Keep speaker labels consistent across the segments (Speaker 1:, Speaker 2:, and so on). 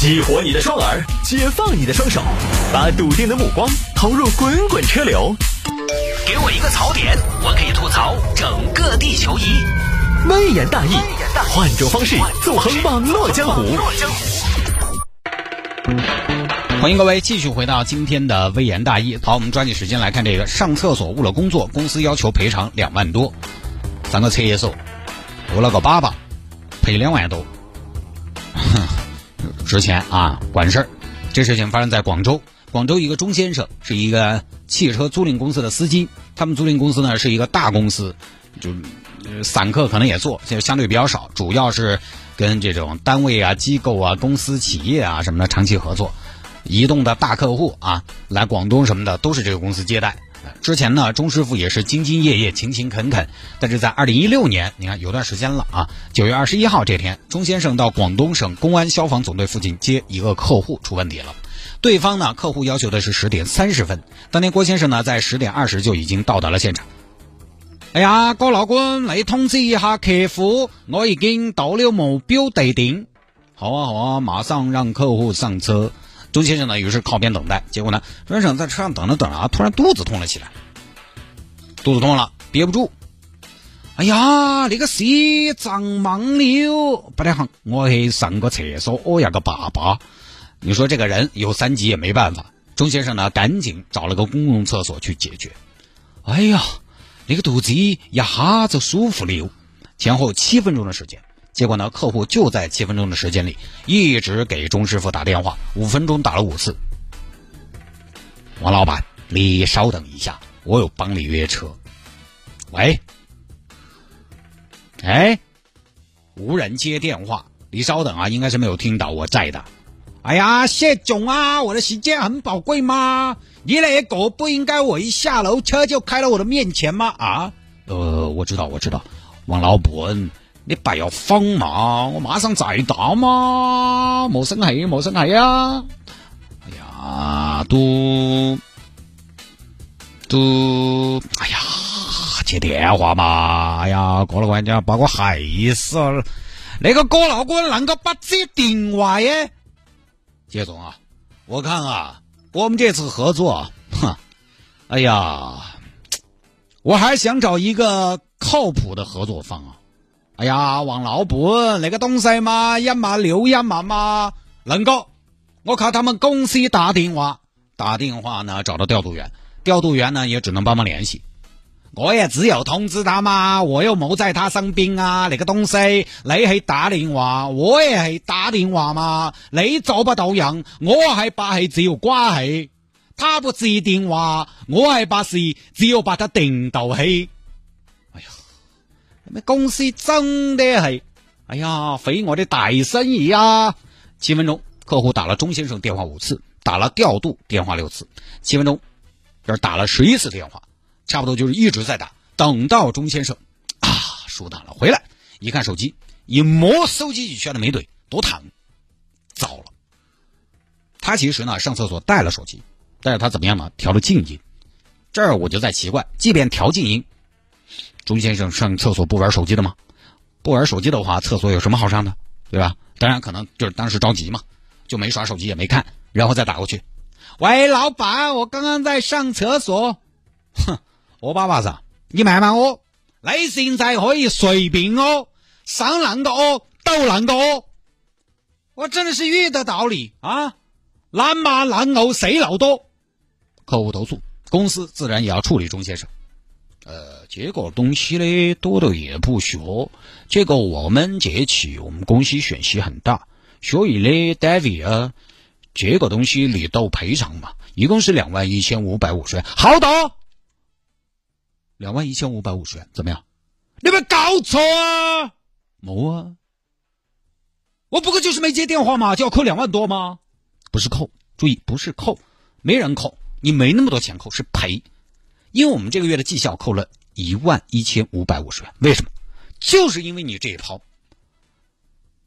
Speaker 1: 激活你的双耳，解放你的双手，把笃定的目光投入滚滚车流。给我一个槽点，我可以吐槽整个地球仪。微言大义，换种方式纵横网络江湖。
Speaker 2: 欢迎各位继续回到今天的微言大义。好，我们抓紧时间来看这个：上厕所误了工作，公司要求赔偿两万多。上个厕所误了个粑粑，赔两万多。值钱啊，管事儿。这事情发生在广州，广州一个钟先生是一个汽车租赁公司的司机，他们租赁公司呢是一个大公司，就散客可能也做，就相对比较少，主要是跟这种单位啊、机构啊、公司、企业啊什么的长期合作。移动的大客户啊，来广东什么的都是这个公司接待。之前呢，钟师傅也是兢兢业业、勤勤恳恳。但是在二零一六年，你看有段时间了啊，九月二十一号这天，钟先生到广东省公安消防总队附近接一个客户出问题了。对方呢，客户要求的是十点三十分，当天郭先生呢在十点二十就已经到达了现场。哎呀，郭老官嚟通知一下客户，我已经到了目标地点。好啊好啊，马上让客户上车。钟先生呢，于是靠边等待。结果呢，钟先生在车上等着等着啊，突然肚子痛了起来，肚子痛了，憋不住。哎呀，那个谁长忙了，不太好，我去上个厕所，我要个粑粑。你说这个人有三急也没办法。钟先生呢，赶紧找了个公共厕所去解决。哎呀，那个肚子一下子舒服了，前后七分钟的时间。结果呢，客户就在七分钟的时间里一直给钟师傅打电话，五分钟打了五次。王老板，你稍等一下，我有帮你约车。喂，哎，无人接电话，你稍等啊，应该是没有听到我在的。哎呀，谢总啊，我的时间很宝贵吗？你那个不应该我一下楼车就开到我的面前吗？啊？呃，我知道，我知道，王老板。你不要慌嘛，我马上再到嘛，莫生气，莫生气啊！哎呀，都都，哎呀，接电话嘛！哎呀，郭老官家把我害死了。那个哥老哥啷个不接电话耶？谢总啊，我看啊，我们这次合作，哼，哎呀，我还想找一个靠谱的合作方啊。哎呀，王老板，那个东西嘛，一码六一码嘛，能够。我靠他们公司打电话，打电话呢找到调度员，调度员呢也只能帮忙联系。我也只有通知他嘛，我又冇在他身边啊。那个东西你去打电话，我也系打电话嘛。你做不到人，我系把系只有关系。他不接电话，我系把事只有把他定到起。公司真的系，哎呀，肥我的大生意啊！七分钟，客户打了钟先生电话五次，打了调度电话六次，七分钟，这打了十一次电话，差不多就是一直在打，等到钟先生啊舒坦了回来，一看手机，一摸手机就觉得没怼，多疼，糟了！他其实呢上厕所带了手机，但是他怎么样呢？调了静音，这儿我就在奇怪，即便调静音。钟先生上厕所不玩手机的吗？不玩手机的话，厕所有什么好上的，对吧？当然可能就是当时着急嘛，就没耍手机也没看，然后再打过去。喂，老板，我刚刚在上厕所。哼，我爸爸子，你慢慢哦，你现在可以随便哦，上啷个哦都啷个哦。我真的是遇得到你啊，拦马拦偶谁老多？客户投诉，公司自然也要处理钟先生。呃，这个东西呢，多的也不学。这个我们这期我们公司选息很大，所以呢，David 啊，这个东西你都赔偿嘛，一共是两万一千五百五十元。好的，两万一千五百五十元，怎么样？你没搞错啊？没啊，我不过就是没接电话嘛，就要扣两万多吗？不是扣，注意不是扣，没人扣，你没那么多钱扣，是赔。因为我们这个月的绩效扣了一万一千五百五十元，为什么？就是因为你这一抛。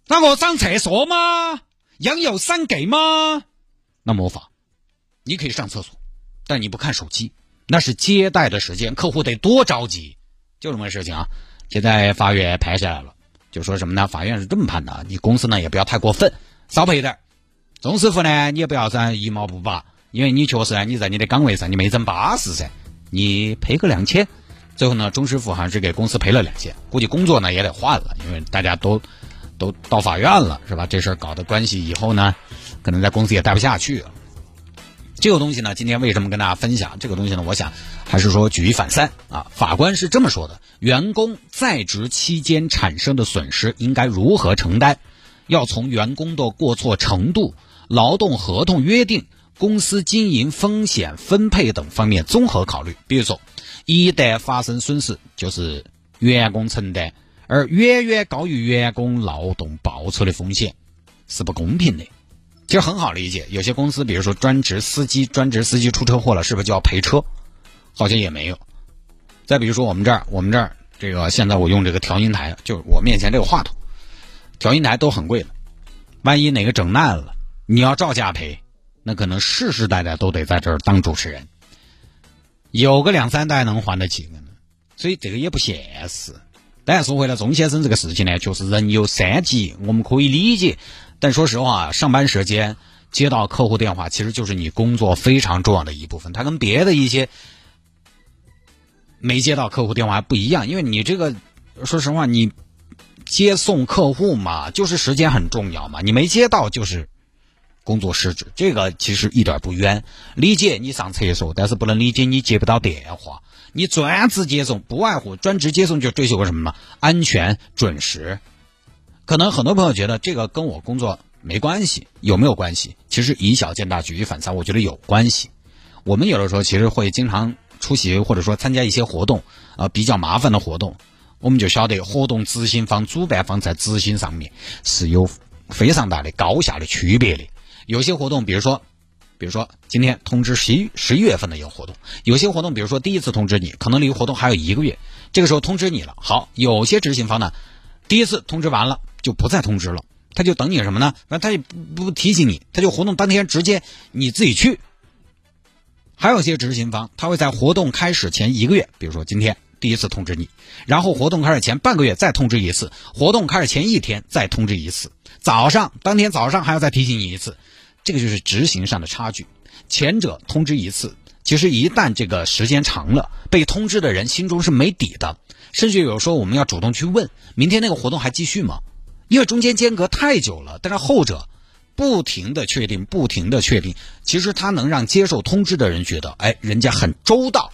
Speaker 2: 那我上厕所吗？养有三给吗？那魔法，你可以上厕所，但你不看手机，那是接待的时间，客户得多着急，就这么个事情啊。现在法院拍下来了，就说什么呢？法院是这么判的，你公司呢也不要太过分，少赔点。钟师傅呢，你也不要算一毛不拔，因为你确实你在你的岗位上你没整巴适噻，你赔个两千。最后呢，钟师傅还是给公司赔了两千，估计工作呢也得换了，因为大家都都到法院了，是吧？这事儿搞的关系以后呢，可能在公司也待不下去了。这个东西呢，今天为什么跟大家分享这个东西呢？我想还是说举一反三啊。法官是这么说的：员工在职期间产生的损失应该如何承担？要从员工的过错程度、劳动合同约定、公司经营风险分配等方面综合考虑。比如说，一旦发生损失，就是员工承担，而远远高于员工劳动报酬的风险，是不公平的。其实很好理解，有些公司，比如说专职司机，专职司机出车祸了，是不是就要赔车？好像也没有。再比如说我们这儿，我们这儿这个现在我用这个调音台，就是我面前这个话筒，调音台都很贵的。万一哪个整烂了，你要照价赔，那可能世世代代都得在这儿当主持人。有个两三代能还得起呢，所以这个也不现实。但是说回来，钟先生这个事情呢，就是人有三急，我们可以理解。但说实话，上班时间接到客户电话，其实就是你工作非常重要的一部分。它跟别的一些没接到客户电话不一样，因为你这个，说实话，你接送客户嘛，就是时间很重要嘛。你没接到就是工作失职，这个其实一点不冤。理解你上厕所，但是不能理解你接不到电话。你专职接送，不外乎专职接送就追求个什么嘛？安全、准时。可能很多朋友觉得这个跟我工作没关系，有没有关系？其实以小见大，举一反三，我觉得有关系。我们有的时候其实会经常出席或者说参加一些活动，呃，比较麻烦的活动，我们就晓得活动执行方、主办方在执行上面是有非常大的高下的区别的。有些活动，比如说，比如说今天通知十一十一月份的一个活动，有些活动，比如说第一次通知你，可能离活动还有一个月，这个时候通知你了。好，有些执行方呢，第一次通知完了。就不再通知了，他就等你什么呢？那他也不不提醒你，他就活动当天直接你自己去。还有些执行方，他会在活动开始前一个月，比如说今天第一次通知你，然后活动开始前半个月再通知一次，活动开始前一天再通知一次，早上当天早上还要再提醒你一次，这个就是执行上的差距。前者通知一次，其实一旦这个时间长了，被通知的人心中是没底的，甚至有时候我们要主动去问，明天那个活动还继续吗？因为中间间隔太久了，但是后者不停的确定，不停的确定，其实他能让接受通知的人觉得，哎，人家很周到。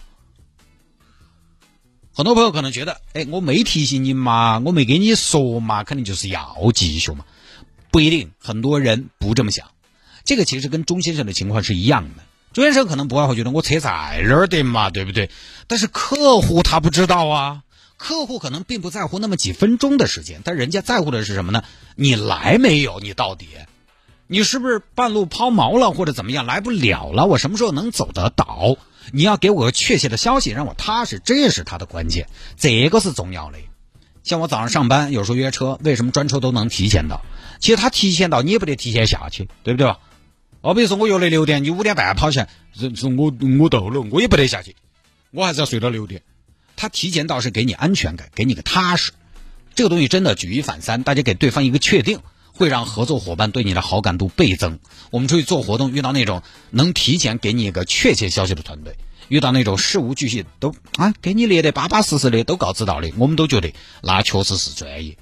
Speaker 2: 很多朋友可能觉得，哎，我没提醒你嘛，我没给你说嘛，肯定就是要继续嘛，不一定，很多人不这么想。这个其实跟钟先生的情况是一样的，钟先生可能不外乎觉得我车在那儿的嘛，对不对？但是客户他不知道啊。客户可能并不在乎那么几分钟的时间，但人家在乎的是什么呢？你来没有？你到底，你是不是半路抛锚了或者怎么样来不了了？我什么时候能走得到？你要给我个确切的消息，让我踏实，这是他的关键，这个是重要的。像我早上上班，有时候约车，为什么专车都能提前到？其实他提前到，你也不得提前下去，对不对吧？哦，比如说我约的六点，你五点半跑起来，说我我到了，我也不得下去，我还是要睡到六点。他提前到是给你安全感，给你个踏实。这个东西真的举一反三，大家给对方一个确定，会让合作伙伴对你的好感度倍增。我们出去做活动，遇到那种能提前给你一个确切消息的团队，遇到那种事无巨细都啊给你列的巴巴适适的，都告知到的，我们都觉得那确实是专业。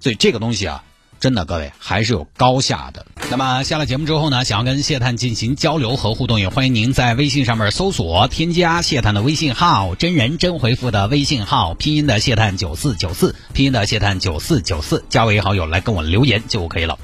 Speaker 2: 所以这个东西啊。真的，各位还是有高下的。那么下了节目之后呢，想要跟谢探进行交流和互动，也欢迎您在微信上面搜索添加谢探的微信号，真人真回复的微信号，拼音的谢探九四九四，拼音的谢探九四九四，加为好友来跟我留言就可以了。